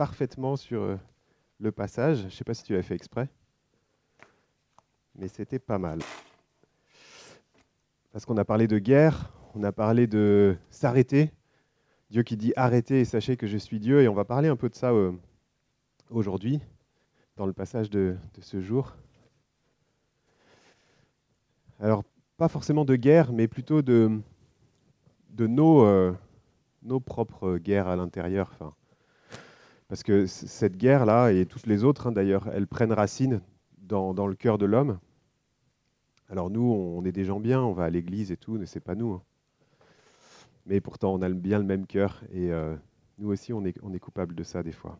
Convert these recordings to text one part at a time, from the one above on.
parfaitement sur euh, le passage. Je ne sais pas si tu l'as fait exprès, mais c'était pas mal. Parce qu'on a parlé de guerre, on a parlé de s'arrêter. Dieu qui dit arrêtez et sachez que je suis Dieu. Et on va parler un peu de ça euh, aujourd'hui, dans le passage de, ce jour. Alors, pas forcément de guerre, mais plutôt de, nos, euh, nos propres guerres à l'intérieur. Parce que cette guerre-là, et toutes les autres hein, d'ailleurs, elles prennent racine dans, le cœur de l'homme. Alors nous, on est des gens bien, on va à l'église et tout, mais c'est pas nous. Hein. Mais pourtant, on a bien le même cœur et euh, nous aussi, on est, on est coupable de ça des fois.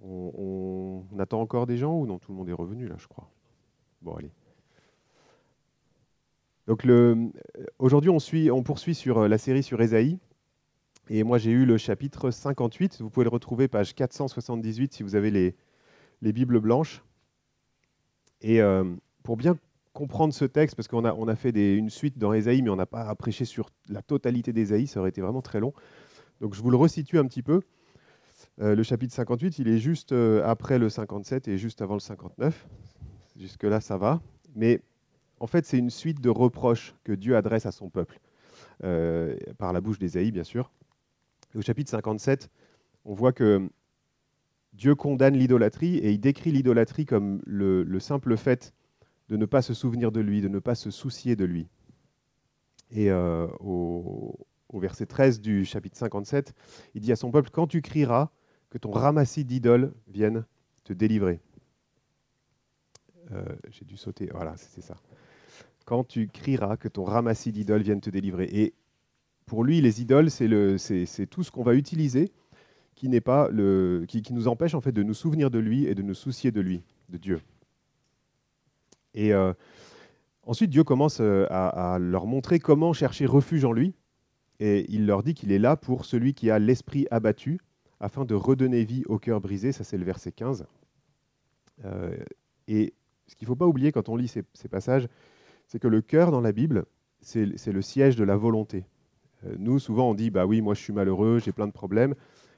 On, attend encore des gens ou non? Tout le monde est revenu là, je crois. Bon, allez. Donc aujourd'hui, on, on poursuit sur euh, la série sur Ésaïe. Et moi, j'ai eu le chapitre 58. Vous pouvez le retrouver, page 478, si vous avez les, les Bibles blanches. Et euh, pour bien comprendre ce texte, parce qu'on a, on a fait une suite dans Ésaïe, mais on n'a pas prêché sur la totalité d'Ésaïe, ça aurait été vraiment très long. Donc je vous le resitue un petit peu. Euh, le chapitre 58, il est juste euh, après le 57 et juste avant le 59. Jusque-là, ça va. Mais en fait, c'est une suite de reproches que Dieu adresse à son peuple, par la bouche d'Ésaïe, bien sûr. Au chapitre 57, on voit que Dieu condamne l'idolâtrie et il décrit l'idolâtrie comme le, simple fait de ne pas se souvenir de lui, de ne pas se soucier de lui. Et euh, au, verset 13 du chapitre 57, il dit à son peuple, quand tu crieras, que ton ramassis d'idoles vienne te délivrer. Euh, j'ai dû sauter, voilà, c'est ça. Quand tu crieras, que ton ramassis d'idoles vienne te délivrer. Et pour lui, les idoles, c'est tout ce qu'on va utiliser qui, n'est pas le, qui, nous empêche en fait de nous souvenir de lui et de nous soucier de lui, de Dieu. Et euh, ensuite, Dieu commence euh, à, leur montrer comment chercher refuge en lui. Et il leur dit qu'il est là pour celui qui a l'esprit abattu, afin de redonner vie au cœur brisé. Ça, c'est le verset 15. Euh, et ce qu'il ne faut pas oublier quand on lit ces, ces passages, c'est que le cœur dans la Bible, c'est le siège de la volonté. Nous, souvent, on dit, bah oui, moi je suis malheureux, j'ai plein de problèmes.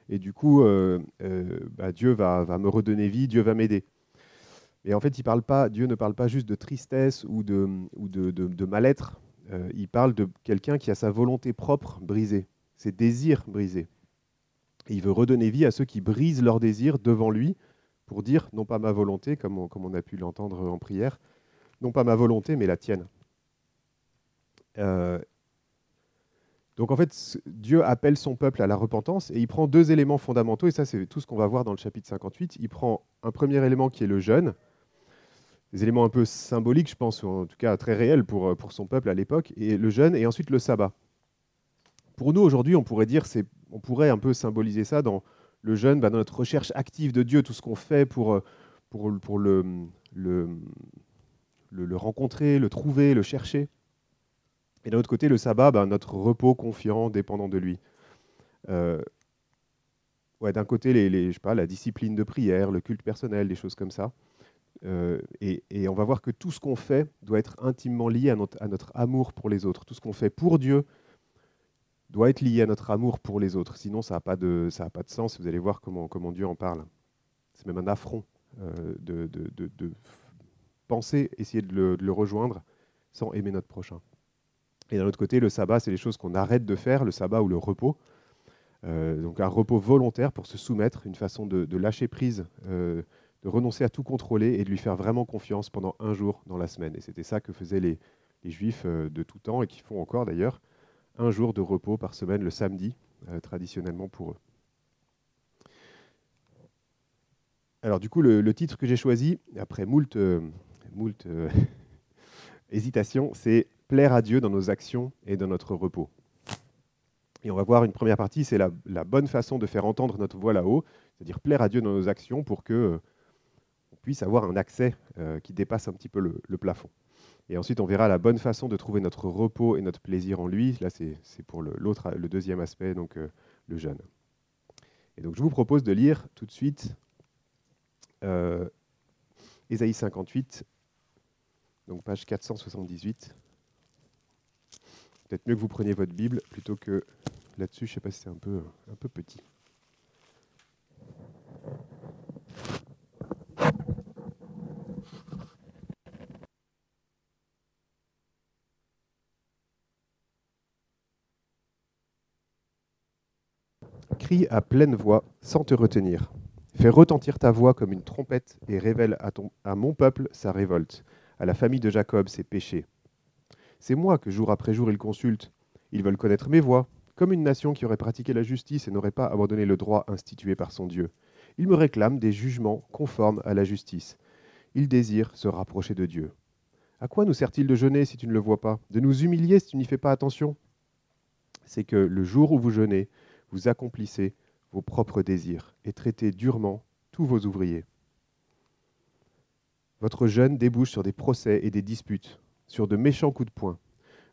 Et du coup, euh, euh, bah, Dieu va, me redonner vie, Dieu va m'aider. Et en fait, il parle pas, Dieu ne parle pas juste de tristesse ou de, ou de, mal-être. Euh, il parle de quelqu'un qui a sa volonté propre brisée, ses désirs brisés. Il veut redonner vie à ceux qui brisent leurs désirs devant lui pour dire, non pas ma volonté, comme on, comme on a pu l'entendre en prière, non pas ma volonté, mais la tienne. Donc en fait, Dieu appelle son peuple à la repentance et il prend deux éléments fondamentaux, et ça c'est tout ce qu'on va voir dans le chapitre 58. Il prend un premier élément qui est le jeûne, des éléments un peu symboliques, je pense, ou en tout cas très réels pour, pour son peuple à l'époque, et le jeûne, et ensuite le sabbat. Pour nous aujourd'hui, on pourrait dire, on pourrait un peu symboliser ça dans le jeûne, dans notre recherche active de Dieu, tout ce qu'on fait pour, pour, pour le, le, le rencontrer, le trouver, le chercher. Et d'un autre côté, le sabbat, ben, notre repos confiant, dépendant de lui. Euh, ouais, d'un côté, la discipline de prière, le culte personnel, des choses comme ça. Euh, et, on va voir que tout ce qu'on fait doit être intimement lié à notre, amour pour les autres. Tout ce qu'on fait pour Dieu doit être lié à notre amour pour les autres. Sinon, ça n'a pas, de, pas de sens. Vous allez voir comment, comment Dieu en parle. C'est même un affront euh, de, de, penser, essayer de le rejoindre sans aimer notre prochain. Et d'un autre côté, le sabbat, c'est les choses qu'on arrête de faire, le sabbat ou le repos. Euh, donc un repos volontaire pour se soumettre, une façon de, lâcher prise, euh, de renoncer à tout contrôler et de lui faire vraiment confiance pendant un jour dans la semaine. Et c'était ça que faisaient les, juifs euh, de tout temps et qui font encore d'ailleurs, un jour de repos par semaine le samedi, traditionnellement pour eux. Alors du coup, le, titre que j'ai choisi, après moult, moult hésitation, c'est plaire à Dieu dans nos actions et dans notre repos. Et on va voir une première partie, c'est la, bonne façon de faire entendre notre voix là-haut, c'est-à-dire plaire à Dieu dans nos actions pour que euh, on puisse avoir un accès euh, qui dépasse un petit peu le, plafond. Et ensuite, on verra la bonne façon de trouver notre repos et notre plaisir en lui. Là, c'est pour le, deuxième aspect, donc euh, le jeûne. Et donc, je vous propose de lire tout de suite Ésaïe 58, donc page 478 peut-être mieux que vous preniez votre Bible plutôt que là-dessus. Je ne sais pas si c'est un peu, euh, un peu petit. Crie à pleine voix sans te retenir. Fais retentir ta voix comme une trompette et révèle à, ton, à mon peuple sa révolte, à la famille de Jacob ses péchés. C'est moi que jour après jour ils consultent. Ils veulent connaître mes voies, comme une nation qui aurait pratiqué la justice et n'aurait pas abandonné le droit institué par son Dieu. Ils me réclament des jugements conformes à la justice. Ils désirent se rapprocher de Dieu. À quoi nous sert-il de jeûner si tu ne le vois pas? De nous humilier si tu n'y fais pas attention? C'est que le jour où vous jeûnez, vous accomplissez vos propres désirs et traitez durement tous vos ouvriers. Votre jeûne débouche sur des procès et des disputes, sur de méchants coups de poing.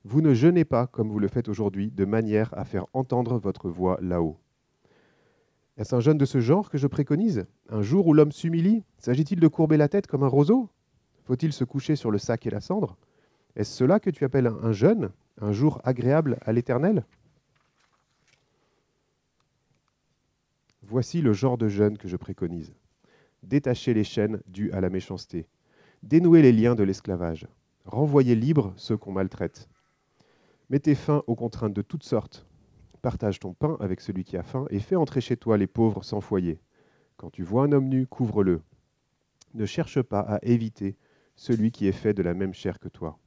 Vous ne jeûnez pas comme vous le faites aujourd'hui, de manière à faire entendre votre voix là-haut. Est-ce un jeûne de ce genre que je préconise? Un jour où l'homme s'humilie S'agit-il de courber la tête comme un roseau? Faut-il se coucher sur le sac et la cendre? Est-ce cela que tu appelles un jeûne Un jour agréable à l'Éternel? Voici le genre de jeûne que je préconise. Détacher les chaînes dues à la méchanceté, dénouer les liens de l'esclavage, renvoyer libres ceux qu'on maltraite, Mettez fin aux contraintes de toutes sortes. Partage ton pain avec celui qui a faim et fais entrer chez toi les pauvres sans foyer. Quand tu vois un homme nu, couvre-le. Ne cherche pas à éviter celui qui est fait de la même chair que toi.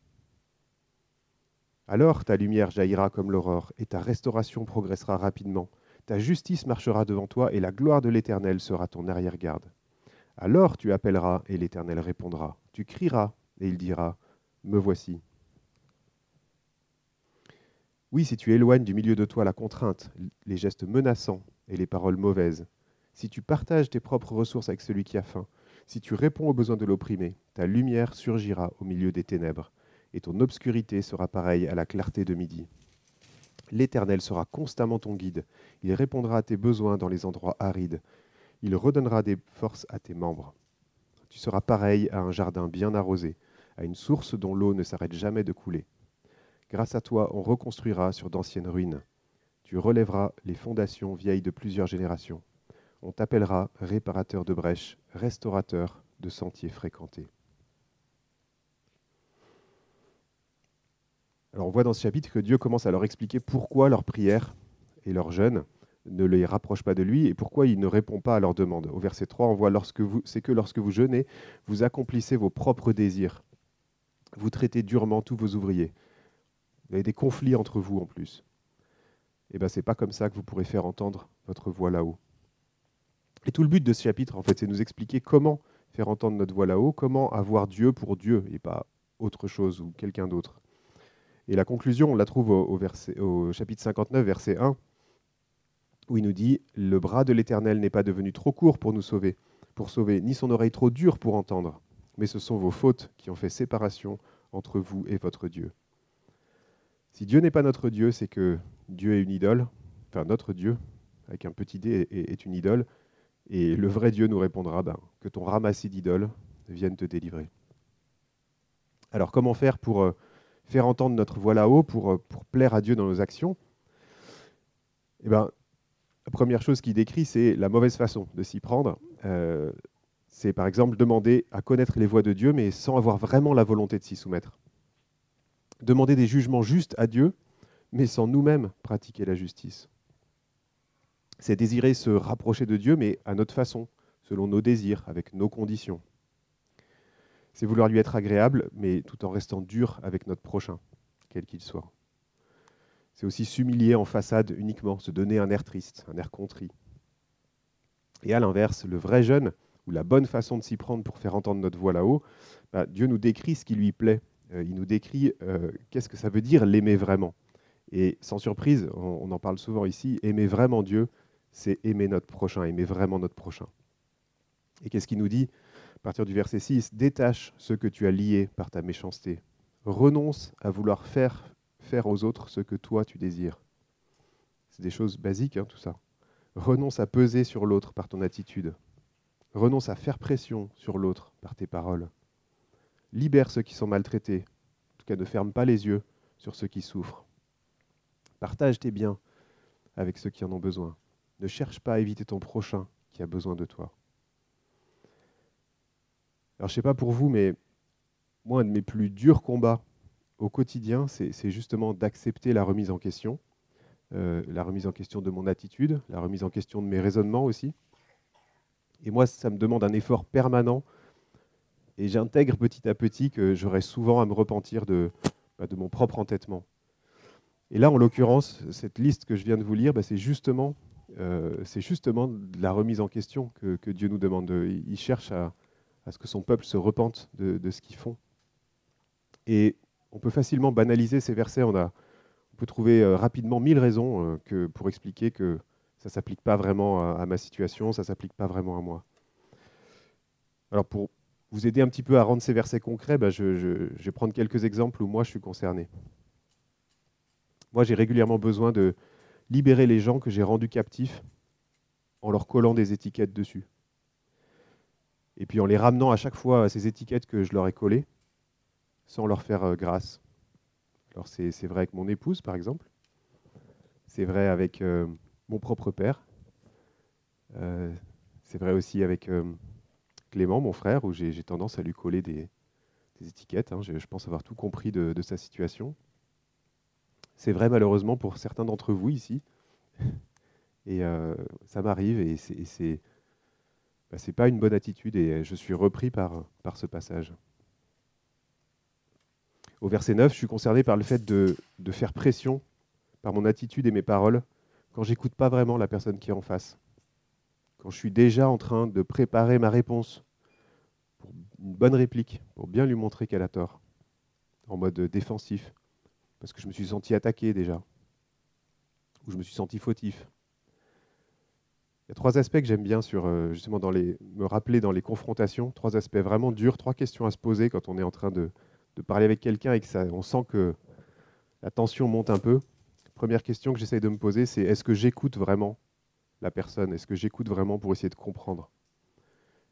Alors ta lumière jaillira comme l'aurore, et ta restauration progressera rapidement. Ta justice marchera devant toi, et la gloire de l'Éternel sera ton arrière-garde. Alors tu appelleras, et l'Éternel répondra. Tu crieras, et il dira, Me voici. Oui, si tu éloignes du milieu de toi la contrainte, les gestes menaçants et les paroles mauvaises, si tu partages tes propres ressources avec celui qui a faim, si tu réponds aux besoins de l'opprimé, ta lumière surgira au milieu des ténèbres, et ton obscurité sera pareille à la clarté de midi. L'Éternel sera constamment ton guide, il répondra à tes besoins dans les endroits arides, il redonnera des forces à tes membres. Tu seras pareil à un jardin bien arrosé, à une source dont l'eau ne s'arrête jamais de couler. Grâce à toi, on reconstruira sur d'anciennes ruines. Tu relèveras les fondations vieilles de plusieurs générations. On t'appellera réparateur de brèches, restaurateur de sentiers fréquentés. Alors on voit dans ce chapitre que Dieu commence à leur expliquer pourquoi leur prière et leur jeûne ne les rapprochent pas de lui et pourquoi il ne répond pas à leurs demandes. Au verset 3, on voit lorsque vous, c'est que lorsque vous jeûnez, vous accomplissez vos propres désirs. Vous traitez durement tous vos ouvriers. Vous avez des conflits entre vous en plus. Eh bien, ce n'est pas comme ça que vous pourrez faire entendre votre voix là-haut. Et tout le but de ce chapitre, en fait, c'est de nous expliquer comment faire entendre notre voix là-haut, comment avoir Dieu pour Dieu et pas autre chose ou quelqu'un d'autre. Et la conclusion, on la trouve au, au chapitre 59, verset 1, où il nous dit Le bras de l'Éternel n'est pas devenu trop court pour nous sauver, pour sauver, ni son oreille trop dure pour entendre, mais ce sont vos fautes qui ont fait séparation entre vous et votre Dieu. Si Dieu n'est pas notre Dieu, c'est que Dieu est une idole, enfin notre Dieu, avec un petit d, est, une idole, et le vrai Dieu nous répondra ben, que ton ramassis d'idoles vienne te délivrer. Alors comment faire pour euh, faire entendre notre voix là-haut, pour, euh, pour plaire à Dieu dans nos actions? Eh ben, La première chose qu'il décrit, c'est la mauvaise façon de s'y prendre. Euh, c'est par exemple demander à connaître les voies de Dieu, mais sans avoir vraiment la volonté de s'y soumettre demander des jugements justes à Dieu, mais sans nous-mêmes pratiquer la justice. C'est désirer se rapprocher de Dieu, mais à notre façon, selon nos désirs, avec nos conditions. C'est vouloir lui être agréable, mais tout en restant dur avec notre prochain, quel qu'il soit. C'est aussi s'humilier en façade uniquement, se donner un air triste, un air contrit. Et à l'inverse, le vrai jeûne, ou la bonne façon de s'y prendre pour faire entendre notre voix là-haut, bah, Dieu nous décrit ce qui lui plaît euh, il nous décrit euh, qu'est-ce que ça veut dire l'aimer vraiment. Et sans surprise, on, en parle souvent ici, aimer vraiment Dieu, c'est aimer notre prochain, aimer vraiment notre prochain. Et qu'est-ce qu'il nous dit à partir du verset 6 Détache ce que tu as lié par ta méchanceté. Renonce à vouloir faire, faire aux autres ce que toi tu désires. C'est des choses basiques, hein, tout ça. Renonce à peser sur l'autre par ton attitude. Renonce à faire pression sur l'autre par tes paroles. Libère ceux qui sont maltraités. En tout cas, ne ferme pas les yeux sur ceux qui souffrent. Partage tes biens avec ceux qui en ont besoin. Ne cherche pas à éviter ton prochain qui a besoin de toi. Alors, je ne sais pas pour vous, mais moi, un de mes plus durs combats au quotidien, c'est justement d'accepter la remise en question, euh, la remise en question de mon attitude, la remise en question de mes raisonnements aussi. Et moi, ça me demande un effort permanent. Et j'intègre petit à petit que j'aurai souvent à me repentir de, bah, de mon propre entêtement. Et là, en l'occurrence, cette liste que je viens de vous lire, bah, c'est justement, euh, justement la remise en question que, Dieu nous demande. Il cherche à, ce que son peuple se repente de, de ce qu'ils font. Et on peut facilement banaliser ces versets. On, peut trouver euh, rapidement mille raisons euh, pour expliquer que ça ne s'applique pas vraiment à, ma situation, ça ne s'applique pas vraiment à moi. Alors pour vous aider un petit peu à rendre ces versets concrets, bah, je, vais prendre quelques exemples où moi je suis concerné. Moi j'ai régulièrement besoin de libérer les gens que j'ai rendus captifs en leur collant des étiquettes dessus. Et puis en les ramenant à chaque fois à ces étiquettes que je leur ai collées, sans leur faire euh, grâce. Alors c'est vrai avec mon épouse, par exemple. C'est vrai avec euh, mon propre père. Euh, c'est vrai aussi avec Clément, mon frère, où j'ai tendance à lui coller des, étiquettes. Hein. Je, pense avoir tout compris de, sa situation. C'est vrai malheureusement pour certains d'entre vous ici. Et ça m'arrive et c'est bah, pas une bonne attitude et je suis repris par, par ce passage. Au verset 9, je suis concerné par le fait de, faire pression par mon attitude et mes paroles quand j'écoute pas vraiment la personne qui est en face. Quand je suis déjà en train de préparer ma réponse pour une bonne réplique, pour bien lui montrer qu'elle a tort, en mode défensif, parce que je me suis senti attaqué déjà, ou je me suis senti fautif. Il y a trois aspects que j'aime bien sur euh, justement dans les, me rappeler dans les confrontations, trois aspects vraiment durs, trois questions à se poser quand on est en train de, de parler avec quelqu'un et que ça, on sent que la tension monte un peu, première question que j'essaye de me poser, c'est est-ce que j'écoute vraiment la personne? Est-ce que j'écoute vraiment pour essayer de comprendre?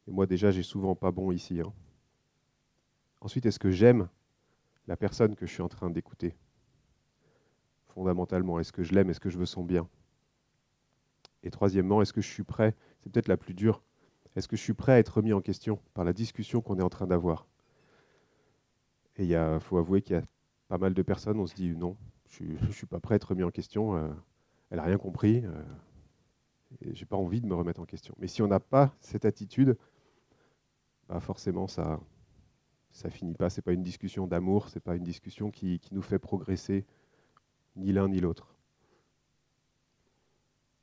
Et moi déjà, j'ai souvent pas bon ici. Hein. Ensuite, est-ce que j'aime la personne que je suis en train d'écouter? Fondamentalement, est-ce que je l'aime? Est-ce que je veux son bien? Et troisièmement, est-ce que je suis prêt? C'est peut-être la plus dure. Est-ce que je suis prêt à être remis en question par la discussion qu'on est en train d'avoir? Et il faut avouer qu'il y a pas mal de personnes, on se dit non, je ne suis pas prêt à être remis en question, euh, elle n'a rien compris, euh, et j'ai pas envie de me remettre en question. Mais si on n'a pas cette attitude, bah forcément ça ça finit pas. C'est pas une discussion d'amour, c'est pas une discussion qui, qui nous fait progresser ni l'un ni l'autre.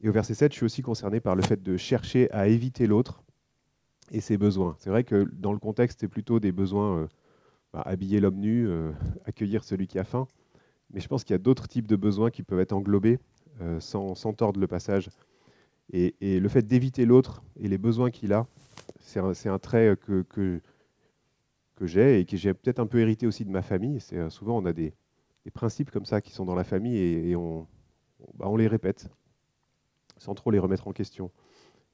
Et au verset 7, je suis aussi concerné par le fait de chercher à éviter l'autre et ses besoins. C'est vrai que dans le contexte, c'est plutôt des besoins euh, bah, habiller l'homme nu, euh, accueillir celui qui a faim. Mais je pense qu'il y a d'autres types de besoins qui peuvent être englobés euh, sans, tordre le passage. Et, le fait d'éviter l'autre et les besoins qu'il a, c'est un, trait que, que, j'ai et que j'ai peut-être un peu hérité aussi de ma famille. C'est euh, souvent on a des, principes comme ça qui sont dans la famille et, on, bah, on les répète sans trop les remettre en question.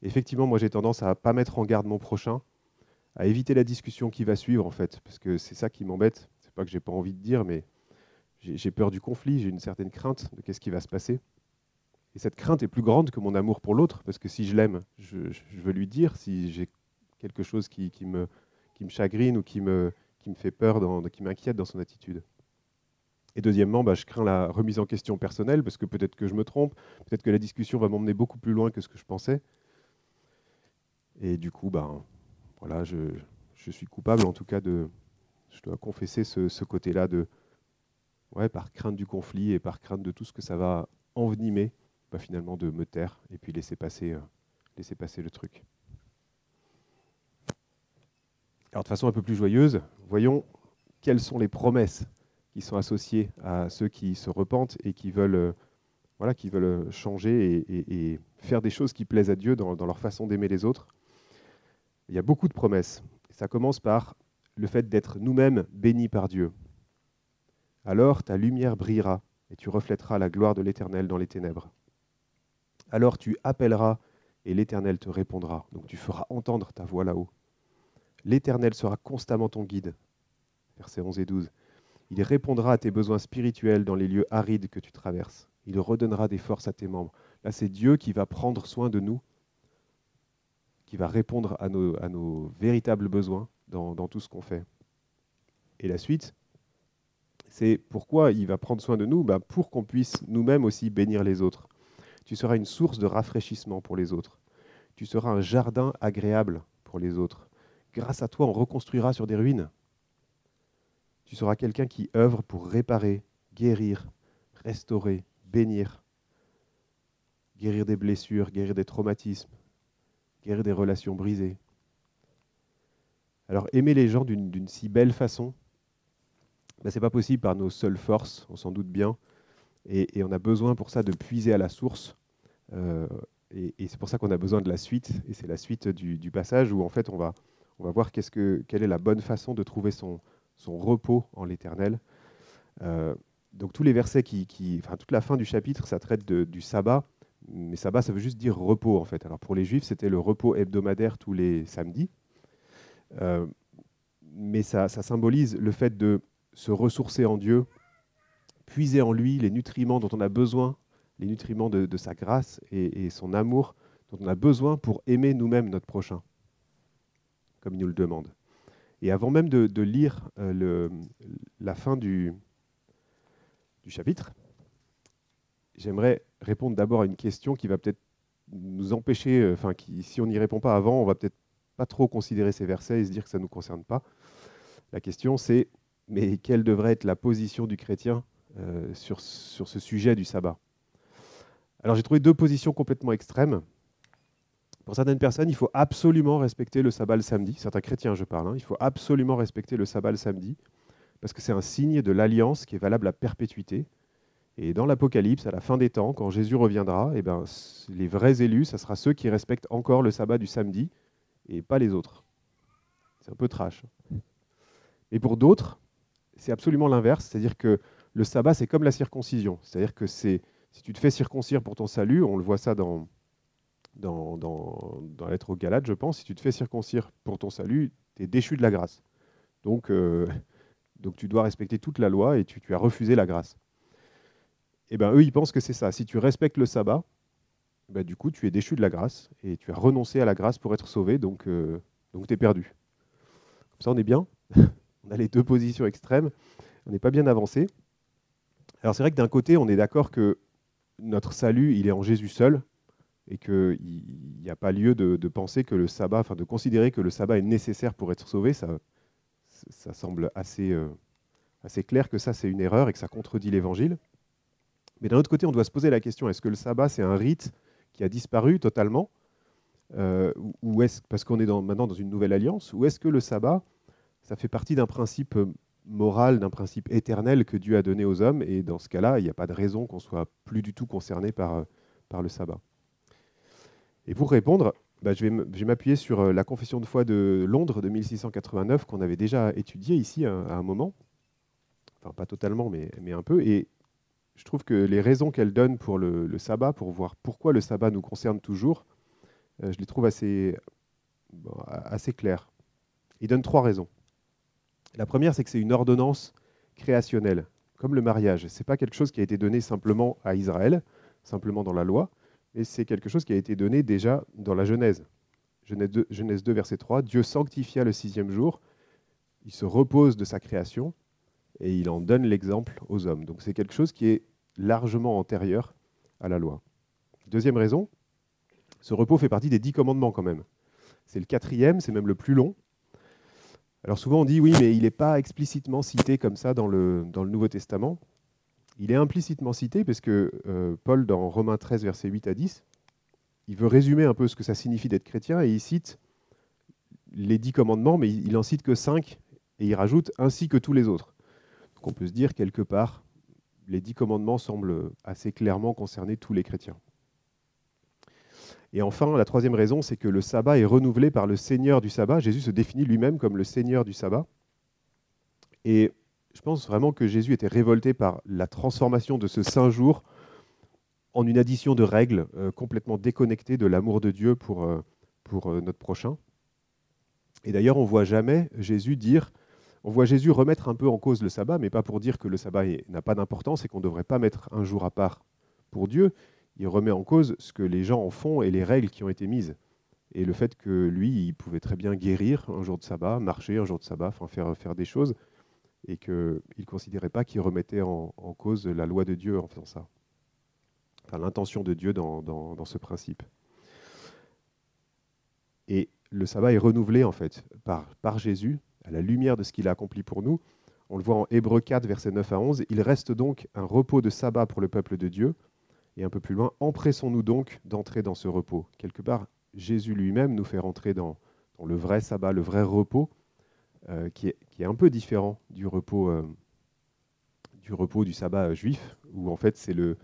effectivement, moi j'ai tendance à ne pas mettre en garde mon prochain à éviter la discussion qui va suivre, en fait, parce que c'est ça qui m'embête. C'est pas que j'ai pas envie de dire, mais j'ai peur du conflit, j'ai une certaine crainte de qu'est-ce qui va se passer. Et cette crainte est plus grande que mon amour pour l'autre, parce que si je l'aime, je, veux lui dire, si j'ai quelque chose qui, me, chagrine ou qui me, fait peur, qui m'inquiète dans son attitude. Et deuxièmement, bah, je crains la remise en question personnelle, parce que peut-être que je me trompe, peut-être que la discussion va m'emmener beaucoup plus loin que ce que je pensais. Et du coup, bah, voilà, je, suis coupable en tout cas de, je dois confesser ce, côté-là de, ouais, par crainte du conflit et par crainte de tout ce que ça va envenimer, bah, finalement de me taire et puis laisser passer, euh, laisser passer le truc. Alors de façon un peu plus joyeuse, voyons quelles sont les promesses qui sont associées à ceux qui se repentent et qui veulent, euh, voilà, qui veulent changer et, faire des choses qui plaisent à Dieu dans leur façon d'aimer les autres. Il y a beaucoup de promesses. Ça commence par le fait d'être nous-mêmes bénis par Dieu. Alors ta lumière brillera et tu reflèteras la gloire de l'Éternel dans les ténèbres. Alors tu appelleras et l'Éternel te répondra. Donc tu feras entendre ta voix là-haut. L'Éternel sera constamment ton guide. Versets 11 et 12. Il répondra à tes besoins spirituels dans les lieux arides que tu traverses. Il redonnera des forces à tes membres. Là, c'est Dieu qui va prendre soin de nous qui va répondre à nos, à nos véritables besoins dans, tout ce qu'on fait. Et la suite, C'est pourquoi il va prendre soin de nous bah, Pour qu'on puisse nous-mêmes aussi bénir les autres. Tu seras une source de rafraîchissement pour les autres. Tu seras un jardin agréable pour les autres. Grâce à toi, on reconstruira sur des ruines. Tu seras quelqu'un qui œuvre pour réparer, guérir, restaurer, bénir, guérir des blessures, guérir des traumatismes, guérir des relations brisées. Alors aimer les gens d'une si belle façon, ben, ce n'est pas possible par nos seules forces, on s'en doute bien, et, on a besoin pour ça de puiser à la source. Euh, et, c'est pour ça qu'on a besoin de la suite, et c'est la suite du, passage où en fait on va, on va voir que, quelle est la bonne façon de trouver son, son repos en l'éternel. Euh, donc tous les versets qui, enfin toute la fin du chapitre, ça traite du sabbat, mais sabbat ça veut juste dire repos en fait. Alors pour les juifs c'était le repos hebdomadaire tous les samedis, euh, mais ça, symbolise le fait de se ressourcer en Dieu, puiser en lui les nutriments dont on a besoin, les nutriments de, sa grâce et, son amour dont on a besoin pour aimer nous-mêmes notre prochain, comme il nous le demande. Et avant même de, lire euh, la fin du, chapitre, j'aimerais répondre d'abord à une question qui va peut-être nous empêcher, euh, enfin, si on n'y répond pas avant, on va peut-être pas trop considérer ces versets et se dire que ça ne nous concerne pas. La question c'est, mais quelle devrait être la position du chrétien euh, sur, ce sujet du sabbat? Alors j'ai trouvé deux positions complètement extrêmes. Pour certaines personnes, il faut absolument respecter le sabbat le samedi. Certains chrétiens, je parle. Hein. il faut absolument respecter le sabbat le samedi parce que c'est un signe de l'alliance qui est valable à perpétuité. Et dans l'Apocalypse, à la fin des temps, quand Jésus reviendra, eh ben, les vrais élus, ce sera ceux qui respectent encore le sabbat du samedi et pas les autres. C'est un peu trash. Et pour d'autres, c'est absolument l'inverse, c'est-à-dire que le sabbat, c'est comme la circoncision. C'est-à-dire que c'est si tu te fais circoncire pour ton salut, on le voit ça dans, dans, dans, dans aux Galates, je pense, si tu te fais circoncire pour ton salut, tu es déchu de la grâce. Donc, euh, donc tu dois respecter toute la loi et tu, as refusé la grâce. Et eh bien eux, ils pensent que c'est ça. Si tu respectes le sabbat, ben, du coup, tu es déchu de la grâce et tu as renoncé à la grâce pour être sauvé, donc, euh, donc tu es perdu. Comme ça, on est bien? on a les deux positions extrêmes. On n'est pas bien avancé. Alors c'est vrai que d'un côté, on est d'accord que notre salut, il est en Jésus seul et qu'il n'y a pas lieu de, penser que le sabbat, enfin de considérer que le sabbat est nécessaire pour être sauvé, ça, semble assez, euh, assez clair que ça c'est une erreur et que ça contredit l'évangile. Mais d'un autre côté, on doit se poser la question, est-ce que le sabbat c'est un rite qui a disparu totalement euh, parce qu'on est maintenant dans une nouvelle alliance ou est-ce que le sabbat ça fait partie d'un principe moral, d'un principe éternel que Dieu a donné aux hommes et dans ce cas-là, il n'y a pas de raison qu'on soit plus du tout concerné par, par le sabbat. Et pour répondre, bah, je vais m'appuyer sur euh, la confession de foi de Londres de 1689 qu'on avait déjà étudiée ici à, un moment. Enfin, pas totalement, mais, un peu. Et je trouve que les raisons qu'elle donne pour le, sabbat, pour voir pourquoi le sabbat nous concerne toujours, euh, je les trouve assez, assez claires. Il donne trois raisons. La première, c'est que c'est une ordonnance créationnelle, comme le mariage. Ce n'est pas quelque chose qui a été donné simplement à Israël, simplement dans la loi, et c'est quelque chose qui a été donné déjà dans la Genèse. Genèse 2, verset 3, Dieu sanctifia le sixième jour, il se repose de sa création et il en donne l'exemple aux hommes. Donc c'est quelque chose qui est largement antérieur à la loi. Deuxième raison, ce repos fait partie des dix commandements quand même. C'est le quatrième, c'est même le plus long. Alors souvent on dit oui, mais il n'est pas explicitement cité comme ça dans le, Nouveau Testament. Il est implicitement cité parce que euh, Paul, dans Romains 13, versets 8 à 10, il veut résumer un peu ce que ça signifie d'être chrétien et il cite les dix commandements, mais il en cite que cinq et il rajoute ainsi que tous les autres. Donc on peut se dire quelque part, les dix commandements semblent assez clairement concerner tous les chrétiens. Et enfin, la troisième raison, c'est que le sabbat est renouvelé par le Seigneur du sabbat. Jésus se définit lui-même comme le Seigneur du sabbat. Et je pense vraiment que Jésus était révolté par la transformation de ce saint jour en une addition de règles euh, complètement déconnectées de l'amour de Dieu pour, euh, pour euh, notre prochain. Et d'ailleurs, on voit jamais Jésus dire, on voit Jésus remettre un peu en cause le sabbat, mais pas pour dire que le sabbat n'a pas d'importance et qu'on ne devrait pas mettre un jour à part pour Dieu. Il remet en cause ce que les gens en font et les règles qui ont été mises. Et le fait que lui, il pouvait très bien guérir un jour de sabbat, marcher un jour de sabbat, enfin faire, faire des choses et qu'il ne considérait pas qu'il remettait en, cause la loi de Dieu en faisant ça. Enfin, l'intention de Dieu dans, ce principe. Et le sabbat est renouvelé en fait par, par Jésus, à la lumière de ce qu'il a accompli pour nous. On le voit en Hébreu 4, versets 9 à 11. Il reste donc un repos de sabbat pour le peuple de Dieu. Et un peu plus loin, empressons-nous donc d'entrer dans ce repos. Quelque part, Jésus lui-même nous fait rentrer dans, le vrai sabbat, le vrai repos, euh, qui, est, un peu différent du repos, euh, du, sabbat juif, où en fait c'est le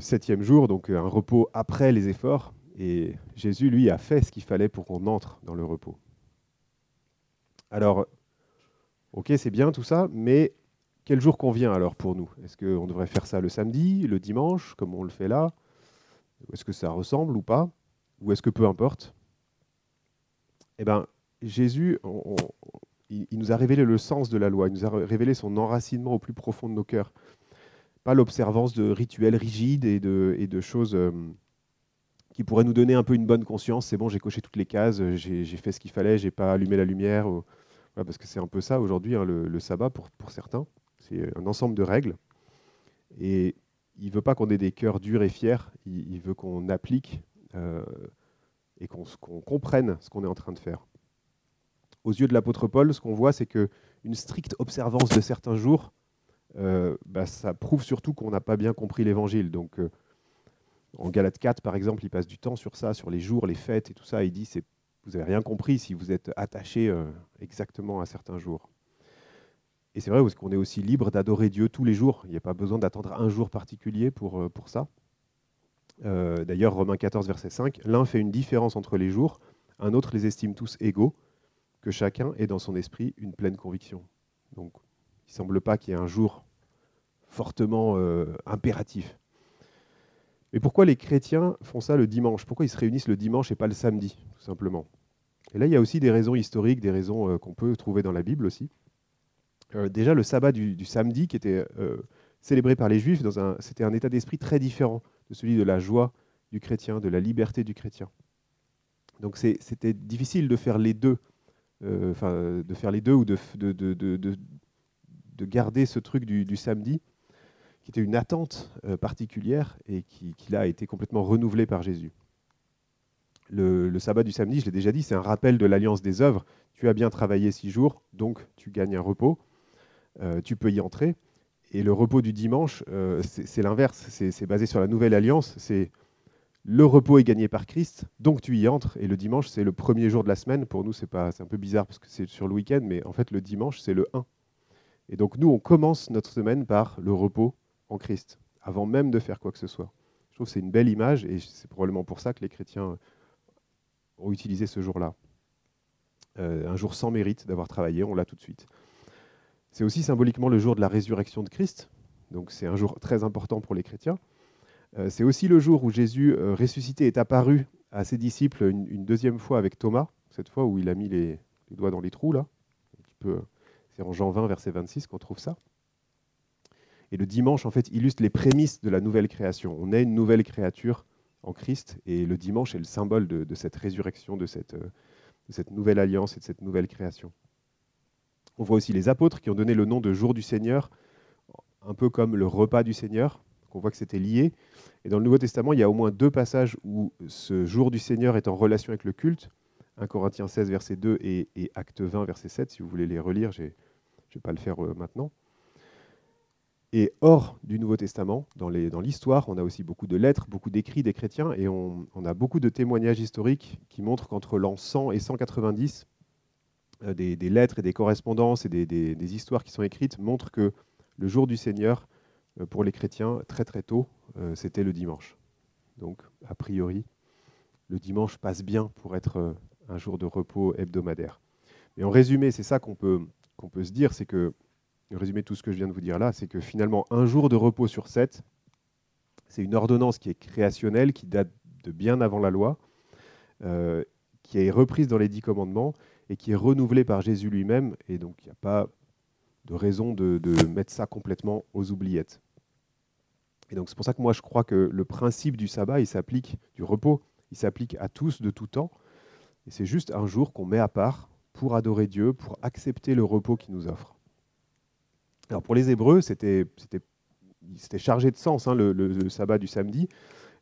septième jour, donc un repos après les efforts. Et Jésus, lui, a fait ce qu'il fallait pour qu'on entre dans le repos. Alors, ok, c'est bien tout ça, mais quel jour convient alors pour nous? Est-ce qu'on devrait faire ça le samedi, le dimanche, comme on le fait là? Est-ce que ça ressemble ou pas? Ou est-ce que peu importe? Eh bien, Jésus, il, nous a révélé le sens de la loi, il nous a révélé son enracinement au plus profond de nos cœurs. Pas l'observance de rituels rigides et de, choses euh, qui pourraient nous donner un peu une bonne conscience. C'est bon, j'ai coché toutes les cases, j'ai fait ce qu'il fallait, j'ai pas allumé la lumière. parce que c'est un peu ça aujourd'hui, hein, le, sabbat pour certains. C'est un ensemble de règles. Et il ne veut pas qu'on ait des cœurs durs et fiers, il, veut qu'on applique euh, et qu'on comprenne ce qu'on est en train de faire. Aux yeux de l'apôtre Paul, ce qu'on voit, c'est qu'une stricte observance de certains jours, euh, bah, ça prouve surtout qu'on n'a pas bien compris l'évangile. Donc, euh, en Galate 4, par exemple, il passe du temps sur ça, sur les jours, les fêtes et tout ça. Il dit vous n'avez rien compris si vous êtes attaché exactement à certains jours. Et c'est vrai parce qu'on est aussi libre d'adorer Dieu tous les jours. Il n'y a pas besoin d'attendre un jour particulier pour, euh, pour ça. Euh, d'ailleurs, Romains 14, verset 5, l'un fait une différence entre les jours, un autre les estime tous égaux, que chacun ait dans son esprit une pleine conviction. Donc, il ne semble pas qu'il y ait un jour fortement euh, impératif. Mais pourquoi les chrétiens font ça le dimanche? Pourquoi ils se réunissent le dimanche et pas le samedi, tout simplement? Et là, il y a aussi des raisons historiques, des raisons qu'on peut trouver dans la Bible aussi. Euh, déjà le sabbat du, samedi qui était euh, célébré par les juifs, c'était un état d'esprit très différent de celui de la joie du chrétien, de la liberté du chrétien. Donc c'était difficile de faire les deux, euh, de faire les deux ou de, de, de, garder ce truc du, samedi, qui était une attente particulière et qui, là a été complètement renouvelé par Jésus. Le, sabbat du samedi, je l'ai déjà dit, c'est un rappel de l'alliance des œuvres. Tu as bien travaillé six jours, donc tu gagnes un repos. Euh, tu peux y entrer. Et le repos du dimanche, euh, c'est l'inverse. C'est basé sur la nouvelle alliance. C'est le repos est gagné par Christ, donc tu y entres. Et le dimanche, c'est le premier jour de la semaine. Pour nous, c'est un peu bizarre parce que c'est sur le week-end, mais en fait, le dimanche, c'est le 1. Et donc, nous, on commence notre semaine par le repos en Christ, avant même de faire quoi que ce soit. Je trouve que c'est une belle image et c'est probablement pour ça que les chrétiens ont utilisé ce jour-là. Euh, un jour sans mérite d'avoir travaillé, on l'a tout de suite. C'est aussi symboliquement le jour de la résurrection de Christ, donc c'est un jour très important pour les chrétiens. Euh, c'est aussi le jour où Jésus euh, ressuscité est apparu à ses disciples une, deuxième fois avec Thomas, cette fois où il a mis les, doigts dans les trous, là. c'est en Jean 20, verset 26 qu'on trouve ça. Et le dimanche, en fait, illustre les prémices de la nouvelle création. On est une nouvelle créature en Christ, et le dimanche est le symbole de, cette résurrection, euh, de cette nouvelle alliance et de cette nouvelle création. On voit aussi les apôtres qui ont donné le nom de jour du Seigneur, un peu comme le repas du Seigneur. On voit que c'était lié. Et dans le Nouveau Testament, il y a au moins deux passages où ce jour du Seigneur est en relation avec le culte. 1 Corinthiens 16, verset 2 et, Acte 20, verset 7. Si vous voulez les relire, je ne vais pas le faire euh, maintenant. Et hors du Nouveau Testament, dans l'histoire, on a aussi beaucoup de lettres, beaucoup d'écrits des chrétiens, et on, on, a beaucoup de témoignages historiques qui montrent qu'entre l'an 100 et 190, euh, des, lettres et des correspondances et des, histoires qui sont écrites montrent que le jour du Seigneur, euh, pour les chrétiens, très très tôt, euh, c'était le dimanche. Donc, a priori, le dimanche passe bien pour être un jour de repos hebdomadaire. Mais en résumé, c'est ça qu'on peut, qu'on peut se dire, c'est que, en résumé tout ce que je viens de vous dire là, c'est que finalement, un jour de repos sur sept, c'est une ordonnance qui est créationnelle, qui date de bien avant la loi, qui est reprise dans les dix commandements et qui est renouvelé par Jésus lui-même. Et donc, il n'y a pas de raison de, mettre ça complètement aux oubliettes. Et donc, c'est pour ça que moi, je crois que le principe du sabbat, il s'applique, du repos, il s'applique à tous de tout temps. Et c'est juste un jour qu'on met à part pour adorer Dieu, pour accepter le repos qu'il nous offre. Alors pour les Hébreux, c'était chargé de sens, hein, le, sabbat du samedi.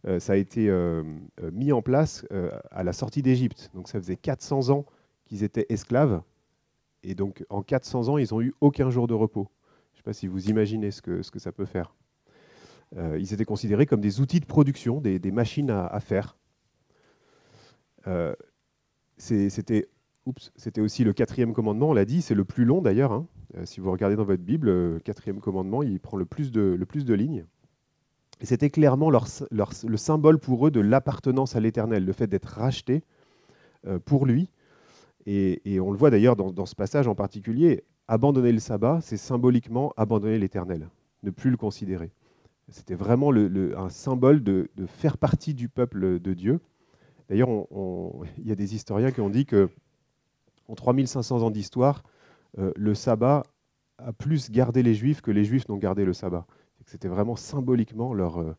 Euh, ça a été euh, euh, mis en place à la sortie d'Égypte. Donc ça faisait 400 ans qu'ils étaient esclaves. Et donc en 400 ans, ils n'ont eu aucun jour de repos. Je ne sais pas si vous imaginez ce que, ce que ça peut faire. ils étaient considérés comme des outils de production, des, machines à, faire. C'était aussi le quatrième commandement, on l'a dit, c'est le plus long d'ailleurs. Hein. si vous regardez dans votre Bible, le quatrième commandement, il prend le plus de, lignes. Et c'était clairement le symbole pour eux de l'appartenance à l'Éternel, le fait d'être racheté euh, pour lui. Et, on le voit d'ailleurs dans, ce passage en particulier, abandonner le sabbat, c'est symboliquement abandonner l'Éternel, ne plus le considérer. C'était vraiment un symbole de, faire partie du peuple de Dieu. D'ailleurs, il y a des historiens qui ont dit que en 3500 ans d'histoire, euh, le sabbat a plus gardé les Juifs que les Juifs n'ont gardé le sabbat. C'était vraiment symboliquement leur, euh,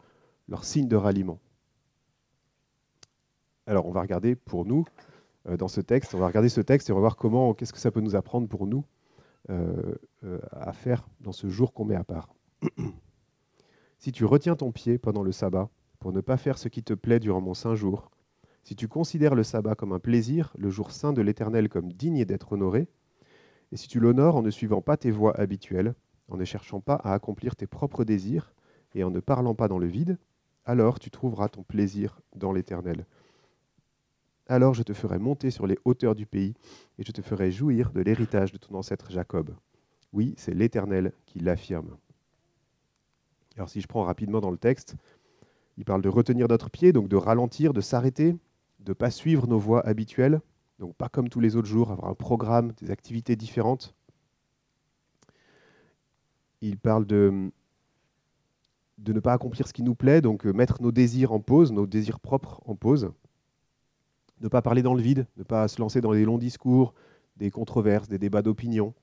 leur signe de ralliement. Alors, on va regarder pour nous, dans ce texte, on va regarder ce texte et on va voir comment, qu'est-ce que ça peut nous apprendre pour nous euh, à faire dans ce jour qu'on met à part. si tu retiens ton pied pendant le sabbat pour ne pas faire ce qui te plaît durant mon saint jour, si tu considères le sabbat comme un plaisir, le jour saint de l'Éternel comme digne d'être honoré, et si tu l'honores en ne suivant pas tes voies habituelles, en ne cherchant pas à accomplir tes propres désirs et en ne parlant pas dans le vide, alors tu trouveras ton plaisir dans l'Éternel. Alors je te ferai monter sur les hauteurs du pays, et je te ferai jouir de l'héritage de ton ancêtre Jacob. Oui, c'est l'Éternel qui l'affirme. Alors si je prends rapidement dans le texte, il parle de retenir notre pied, donc de ralentir, de s'arrêter, de ne pas suivre nos voies habituelles, donc pas comme tous les autres jours, avoir un programme, des activités différentes, il parle de, de ne pas accomplir ce qui nous plaît, donc euh, mettre nos désirs en pause, nos désirs propres en pause. Ne pas parler dans le vide, ne pas se lancer dans des longs discours, des controverses, des débats d'opinion,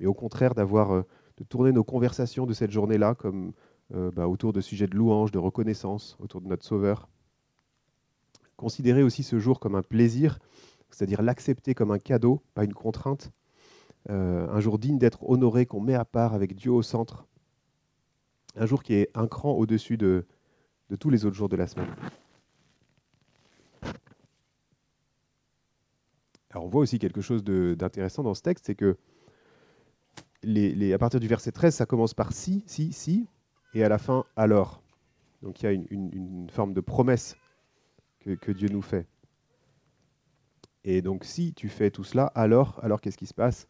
mais au contraire d'avoir, euh, de tourner nos conversations de cette journée-là comme euh, bah, autour de sujets de louange, de reconnaissance, autour de notre Sauveur. Considérer aussi ce jour comme un plaisir, c'est-à-dire l'accepter comme un cadeau, pas une contrainte, euh, un jour digne d'être honoré, qu'on met à part avec Dieu au centre, un jour qui est un cran au-dessus de, tous les autres jours de la semaine. Alors on voit aussi quelque chose d'intéressant dans ce texte, c'est que à partir du verset 13, ça commence par si, si, si, et à la fin alors. Donc il y a une, forme de promesse que, Dieu nous fait. Et donc si tu fais tout cela, alors, alors qu'est-ce qui se passe?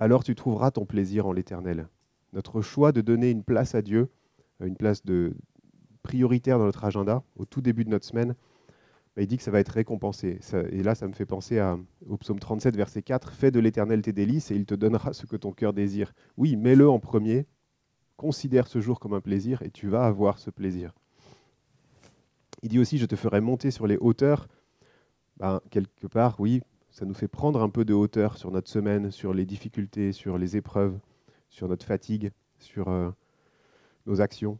Alors tu trouveras ton plaisir en l'Éternel. Notre choix de donner une place à Dieu, une place de prioritaire dans notre agenda, au tout début de notre semaine, bah, il dit que ça va être récompensé. et là, ça me fait penser au psaume 37, verset 4, Fais de l'Éternel tes délices et il te donnera ce que ton cœur désire. Oui, mets-le en premier, considère ce jour comme un plaisir et tu vas avoir ce plaisir. Il dit aussi, je te ferai monter sur les hauteurs. Ben, quelque part, oui, ça nous fait prendre un peu de hauteur sur notre semaine, sur les difficultés, sur les épreuves, sur notre fatigue, sur euh, nos actions.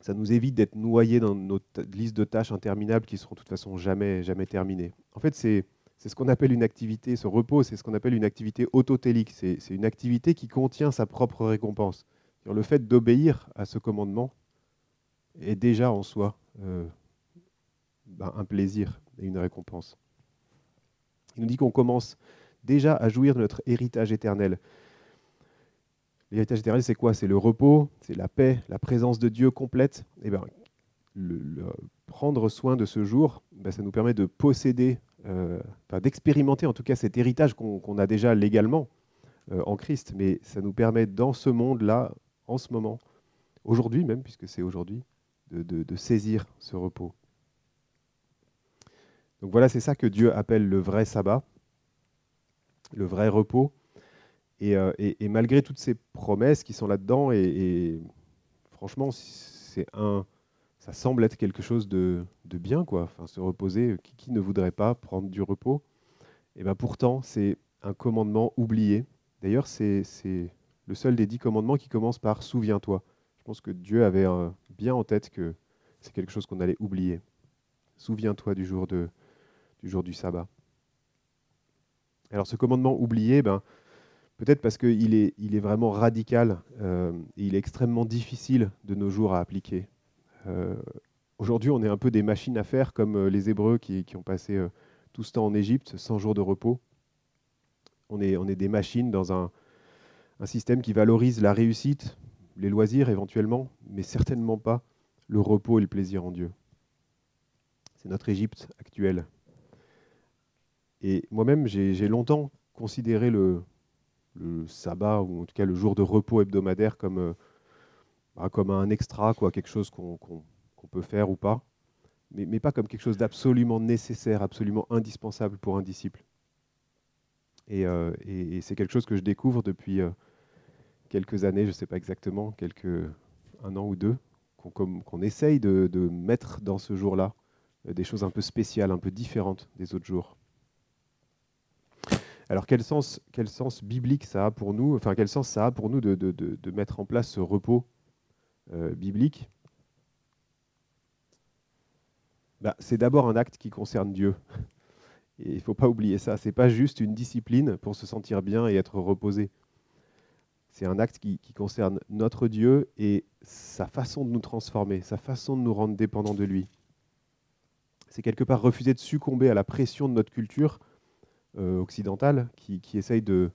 Ça nous évite d'être noyés dans notre liste de tâches interminables qui seront de toute façon jamais, jamais terminées. En fait, c'est ce qu'on appelle une activité, ce repos, c'est ce qu'on appelle une activité autotélique. C'est une activité qui contient sa propre récompense. Le fait d'obéir à ce commandement est déjà en soi euh, ben, un plaisir et une récompense. Il nous dit qu'on commence déjà à jouir de notre héritage éternel. L'héritage éternel, c'est quoi? C'est le repos, c'est la paix, la présence de Dieu complète. Et eh bien, le, prendre soin de ce jour, ben, ça nous permet de posséder, euh, d'expérimenter en tout cas cet héritage qu'on a déjà légalement euh, en Christ. Mais ça nous permet dans ce monde-là, en ce moment, aujourd'hui même, puisque c'est aujourd'hui, de saisir ce repos. Donc voilà, c'est ça que Dieu appelle le vrai sabbat, le vrai repos. Et, euh, malgré toutes ces promesses qui sont là-dedans, et, franchement, c'est un, ça semble être quelque chose de, bien, quoi. Se reposer, qui, ne voudrait pas prendre du repos? Et bien pourtant, c'est un commandement oublié. D'ailleurs, c'est le seul des dix commandements qui commence par souviens-toi. Je pense que Dieu avait euh, bien en tête que c'est quelque chose qu'on allait oublier. Souviens-toi du jour du jour du sabbat. Alors ce commandement oublié, ben, peut-être parce qu'il est, il est vraiment radical euh, et il est extrêmement difficile de nos jours à appliquer. Euh, aujourd'hui, on est un peu des machines à faire comme euh, les Hébreux qui, ont passé tout ce temps en Égypte, 100 jours de repos. On est, on est des machines dans un, un système qui valorise la réussite, les loisirs éventuellement, mais certainement pas le repos et le plaisir en Dieu. C'est notre Égypte actuelle. Et moi-même, j'ai longtemps considéré le, sabbat, ou en tout cas le jour de repos hebdomadaire, comme, euh, bah, un extra, quoi, quelque chose qu'on peut faire ou pas, mais, pas comme quelque chose d'absolument nécessaire, absolument indispensable pour un disciple. Et, euh, c'est quelque chose que je découvre depuis euh, quelques années, je ne sais pas exactement, quelques, un an ou deux, qu'on essaye de, de, mettre dans ce jour-là des choses un peu spéciales, un peu différentes des autres jours. Alors quel sens, quel sens biblique ça a pour nous Enfin quel sens ça a pour nous de, mettre en place ce repos euh, biblique? Bah, C'est d'abord un acte qui concerne Dieu. Il ne faut pas oublier ça. Ce n'est pas juste une discipline pour se sentir bien et être reposé. C'est un acte qui, qui, concerne notre Dieu et sa façon de nous transformer, sa façon de nous rendre dépendants de lui. C'est quelque part refuser de succomber à la pression de notre culture occidentale qui, essaye de,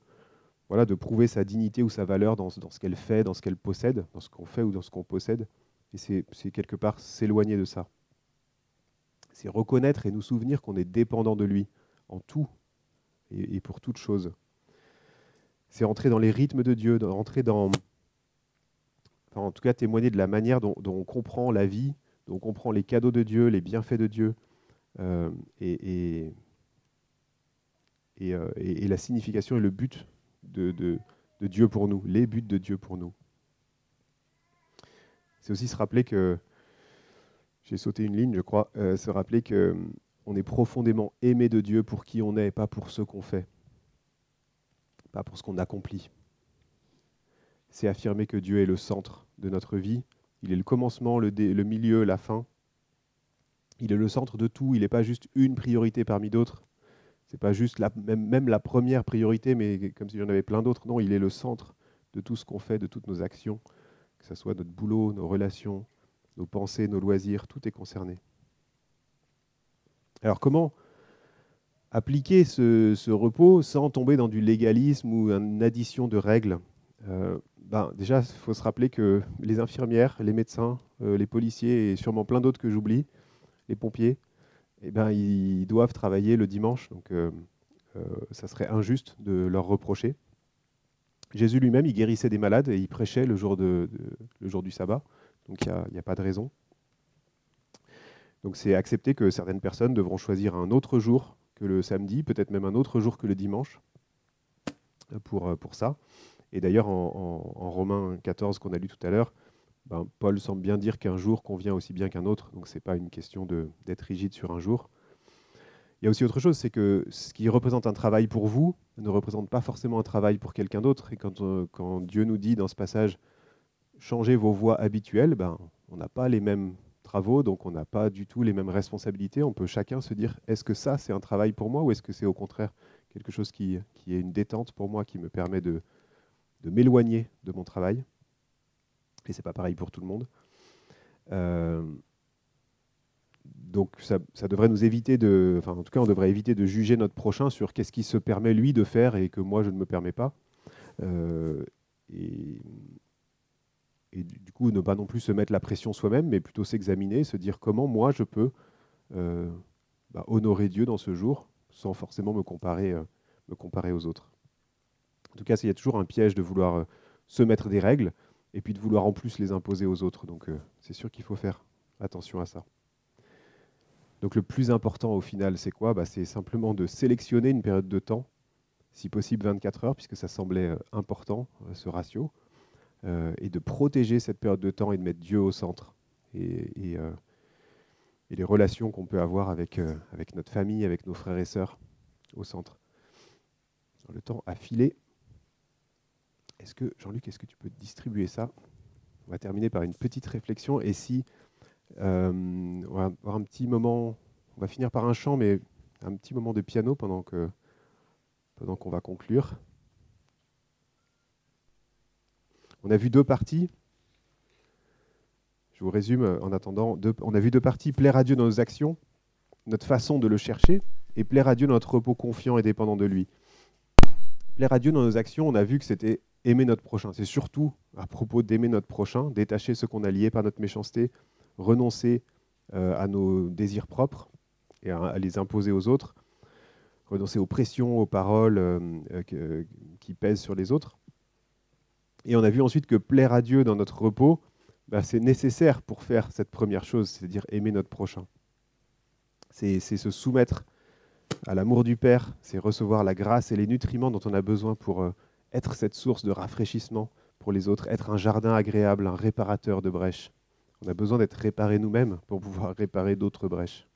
voilà, de prouver sa dignité ou sa valeur dans, dans ce qu'elle fait, dans ce qu'elle possède, dans ce qu'on fait ou dans ce qu'on possède. Et c'est quelque part s'éloigner de ça. C'est reconnaître et nous souvenir qu'on est dépendant de lui en tout et, pour toute chose. C'est entrer dans les rythmes de Dieu, rentrer dans, en tout cas témoigner de la manière dont, on comprend la vie, dont on comprend les cadeaux de Dieu, les bienfaits de Dieu, euh, et, euh, et, la signification et le but de, Dieu pour nous, les buts de Dieu pour nous. C'est aussi se rappeler que, j'ai sauté une ligne, je crois, euh, se rappeler que hum, on est profondément aimé de Dieu pour qui on est, pas pour ce qu'on fait, pas pour ce qu'on accomplit. C'est affirmer que Dieu est le centre de notre vie. Il est le commencement, le milieu, la fin. Il est le centre de tout. Il n'est pas juste une priorité parmi d'autres. C'est pas juste même, la première priorité, mais comme si j'en avais plein d'autres. Non, il est le centre de tout ce qu'on fait, de toutes nos actions, que ce soit notre boulot, nos relations, nos pensées, nos loisirs, tout est concerné. Alors comment appliquer ce, repos sans tomber dans du légalisme ou une addition de règles? Euh, ben, Déjà, il faut se rappeler que les infirmières, les médecins, euh, les policiers et sûrement plein d'autres que j'oublie, les pompiers, eh ben, ils doivent travailler le dimanche, donc euh, euh, ça serait injuste de leur reprocher. Jésus lui-même, il guérissait des malades et il prêchait le jour, du sabbat, donc il n'y a, pas de raison. Donc c'est accepter que certaines personnes devront choisir un autre jour que le samedi, peut-être même un autre jour que le dimanche pour, pour ça. Et d'ailleurs, en, en, Romains 14 qu'on a lu tout à l'heure, ben, Paul semble bien dire qu'un jour convient aussi bien qu'un autre, donc ce n'est pas une question d'être rigide sur un jour. Il y a aussi autre chose, c'est que ce qui représente un travail pour vous ne représente pas forcément un travail pour quelqu'un d'autre. Et quand, euh, quand, Dieu nous dit dans ce passage, changez vos voies habituelles, ben, on n'a pas les mêmes travaux, donc on n'a pas du tout les mêmes responsabilités. On peut chacun se dire, est-ce que ça, c'est un travail pour moi ou est-ce que c'est au contraire quelque chose qui, est une détente pour moi, qui me permet de m'éloigner de mon travail? Et c'est pas pareil pour tout le monde. Euh, donc ça, devrait nous éviter de, enfin en tout cas on devrait éviter de juger notre prochain sur qu'est-ce qui se permet lui de faire et que moi je ne me permets pas. Euh, et, du coup ne pas non plus se mettre la pression soi-même, mais plutôt s'examiner, se dire comment moi je peux euh, bah, honorer Dieu dans ce jour sans forcément me comparer, me comparer aux autres. En tout cas, il y a toujours un piège de vouloir se mettre des règles et puis de vouloir en plus les imposer aux autres. Donc euh, c'est sûr qu'il faut faire attention à ça. Donc le plus important au final, c'est quoi? Bah, C'est simplement de sélectionner une période de temps, si possible 24 heures, puisque ça semblait euh, important, euh, ce ratio, et de protéger cette période de temps et de mettre Dieu au centre. Et, les relations qu'on peut avoir avec, avec notre famille, avec nos frères et sœurs au centre. Le temps a filé. Est-ce que, Jean-Luc, est-ce que tu peux distribuer ça? On va terminer par une petite réflexion. Et si euh, on va avoir un petit moment, on va finir par un chant, mais un petit moment de piano pendant qu'on va conclure. On a vu deux parties. Je vous résume en attendant. on a vu deux parties. Plaire à Dieu dans nos actions, notre façon de le chercher, et plaire à Dieu dans notre repos confiant et dépendant de lui. Plaire à Dieu dans nos actions, on a vu que c'était aimer notre prochain. C'est surtout à propos d'aimer notre prochain, détacher ce qu'on a lié par notre méchanceté, renoncer euh, à nos désirs propres et à, les imposer aux autres, renoncer aux pressions, aux paroles euh, euh, qui pèsent sur les autres. Et on a vu ensuite que plaire à Dieu dans notre repos, bah, c'est nécessaire pour faire cette première chose, c'est-à-dire aimer notre prochain. C'est se soumettre à l'amour du Père, c'est recevoir la grâce et les nutriments dont on a besoin pour être cette source de rafraîchissement pour les autres, être un jardin agréable, un réparateur de brèches. On a besoin d'être réparé nous-mêmes pour pouvoir réparer d'autres brèches.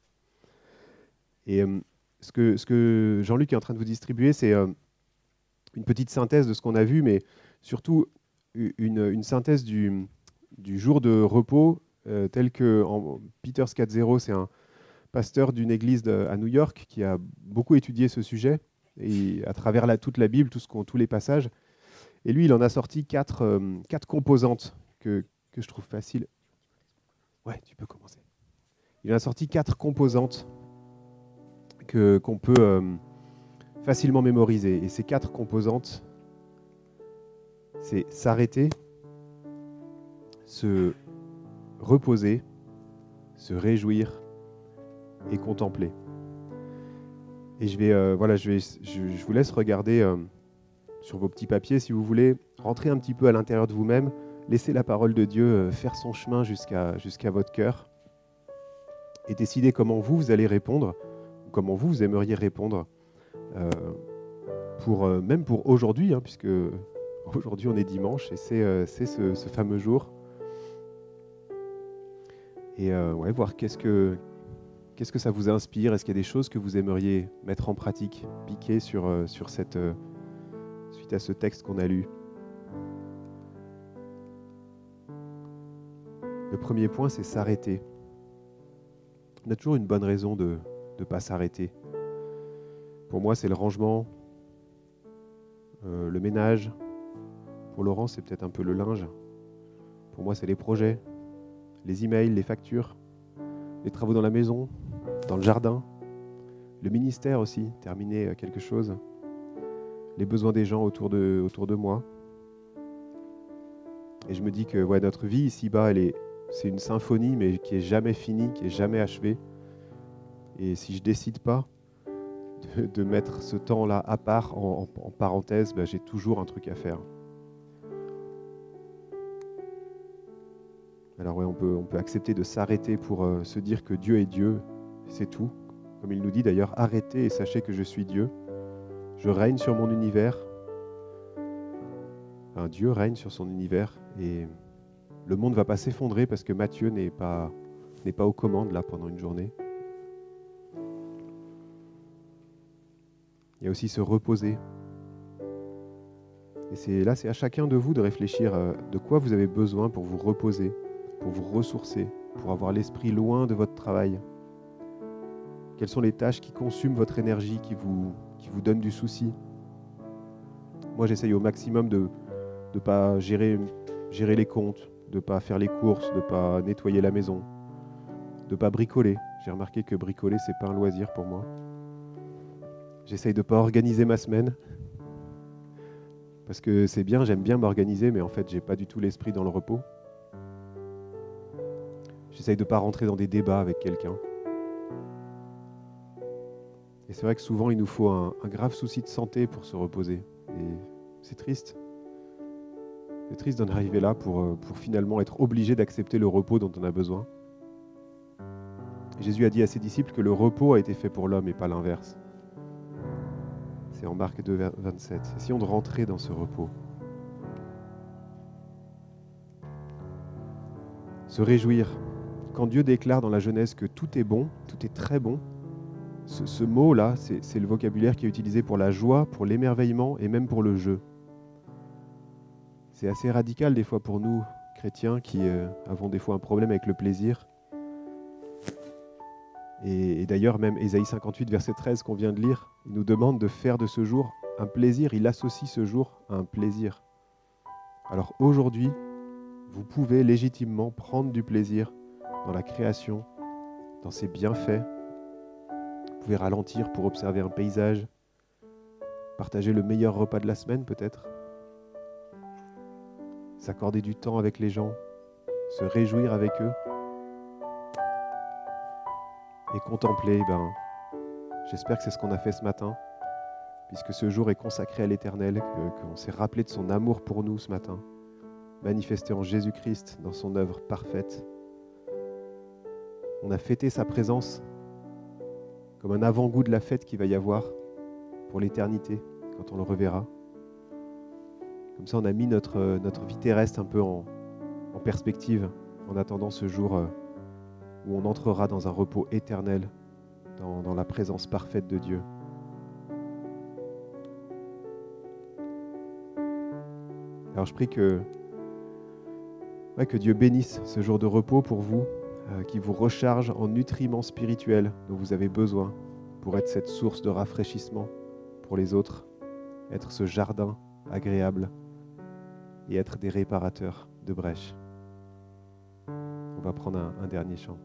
Et euh, ce que, Jean-Luc est en train de vous distribuer, c'est euh, une petite synthèse de ce qu'on a vu, mais surtout une, synthèse du, jour de repos, euh, tel que en, Peter c'est un pasteur d'une église à New York qui a beaucoup étudié ce sujet et à travers la, toute la Bible, tout ce tous les passages. Et lui, il en a sorti quatre, euh, quatre composantes que, que, je trouve faciles. Ouais, tu peux commencer. Il en a sorti quatre composantes que, qu'on peut euh, facilement mémoriser. Et ces quatre composantes, c'est s'arrêter, se reposer, se réjouir et contempler. Et je vais, euh, voilà, je, vais, je, vous laisse regarder euh, sur vos petits papiers si vous voulez, rentrer un petit peu à l'intérieur de vous-même, laisser la parole de Dieu euh, faire son chemin jusqu'à votre cœur et décider comment vous, vous allez répondre, comment vous, vous aimeriez répondre, pour, même pour aujourd'hui, hein, puisque aujourd'hui on est dimanche et c'est ce, ce, fameux jour. Et ouais, voir qu'est-ce que Qu'est-ce que ça vous inspire? Est-ce qu'il y a des choses que vous aimeriez mettre en pratique, piquer sur, euh, sur cette, euh, suite à ce texte qu'on a lu? Le premier point, c'est s'arrêter. On a toujours une bonne raison de ne pas s'arrêter. Pour moi, c'est le rangement, euh, le ménage. Pour Laurent, c'est peut-être un peu le linge. Pour moi, c'est les projets, les emails, les factures, les travaux dans la maison, dans le jardin, le ministère aussi, terminer euh, quelque chose, les besoins des gens autour de, autour de moi. Et je me dis que ouais, notre vie ici-bas, c'est une symphonie, mais qui est jamais finie, qui est jamais achevée. Et si je décide pas de, mettre ce temps-là à part, en, parenthèse, ben, j'ai toujours un truc à faire. Alors ouais, on peut, on peut accepter de s'arrêter pour euh, se dire que Dieu est Dieu c'est tout. Comme il nous dit d'ailleurs, arrêtez et sachez que je suis Dieu. Je règne sur mon univers. Un Dieu règne sur son univers et le monde ne va pas s'effondrer parce que Matthieu n'est pas, aux commandes là pendant une journée. Il y a aussi se reposer. Et c'est là, c'est à chacun de vous de réfléchir euh, de quoi vous avez besoin pour vous reposer, pour vous ressourcer, pour avoir l'esprit loin de votre travail. Quelles sont les tâches qui consument votre énergie, qui vous, donnent du souci? Moi, j'essaye au maximum de ne pas gérer, gérer les comptes, de ne pas faire les courses, de ne pas nettoyer la maison, de ne pas bricoler. J'ai remarqué que bricoler, c'est pas un loisir pour moi. J'essaye de ne pas organiser ma semaine. Parce que c'est bien, j'aime bien m'organiser, mais en fait, j'ai pas du tout l'esprit dans le repos. J'essaye de ne pas rentrer dans des débats avec quelqu'un. Et c'est vrai que souvent, il nous faut un, grave souci de santé pour se reposer. Et c'est triste. C'est triste d'en arriver là pour, euh, pour finalement être obligé d'accepter le repos dont on a besoin. Jésus a dit à ses disciples que le repos a été fait pour l'homme et pas l'inverse. C'est en Marc 2, 27. Essayons de rentrer dans ce repos? Se réjouir. Quand Dieu déclare dans la Genèse que tout est bon, tout est très bon, ce, mot-là, c'est le vocabulaire qui est utilisé pour la joie, pour l'émerveillement et même pour le jeu. C'est assez radical des fois pour nous, chrétiens, qui euh, avons des fois un problème avec le plaisir. Et, d'ailleurs, même Ésaïe 58, verset 13 qu'on vient de lire, il nous demande de faire de ce jour un plaisir, il associe ce jour à un plaisir. Alors aujourd'hui, vous pouvez légitimement prendre du plaisir dans la création, dans ses bienfaits. Vous pouvez ralentir pour observer un paysage, partager le meilleur repas de la semaine peut-être, s'accorder du temps avec les gens, se réjouir avec eux et contempler, ben, j'espère que c'est ce qu'on a fait ce matin, puisque ce jour est consacré à l'Éternel, qu'on s'est rappelé de son amour pour nous ce matin, manifesté en Jésus-Christ dans son œuvre parfaite. On a fêté sa présence comme un avant-goût de la fête qu'il va y avoir pour l'éternité quand on le reverra. Comme ça, on a mis notre, notre vie terrestre un peu en, perspective en attendant ce jour euh, où on entrera dans un repos éternel, dans, la présence parfaite de Dieu. Alors je prie que, que Dieu bénisse ce jour de repos pour vous, euh, qui vous recharge en nutriments spirituels dont vous avez besoin pour être cette source de rafraîchissement pour les autres, être ce jardin agréable et être des réparateurs de brèches. On va prendre un, un dernier chant.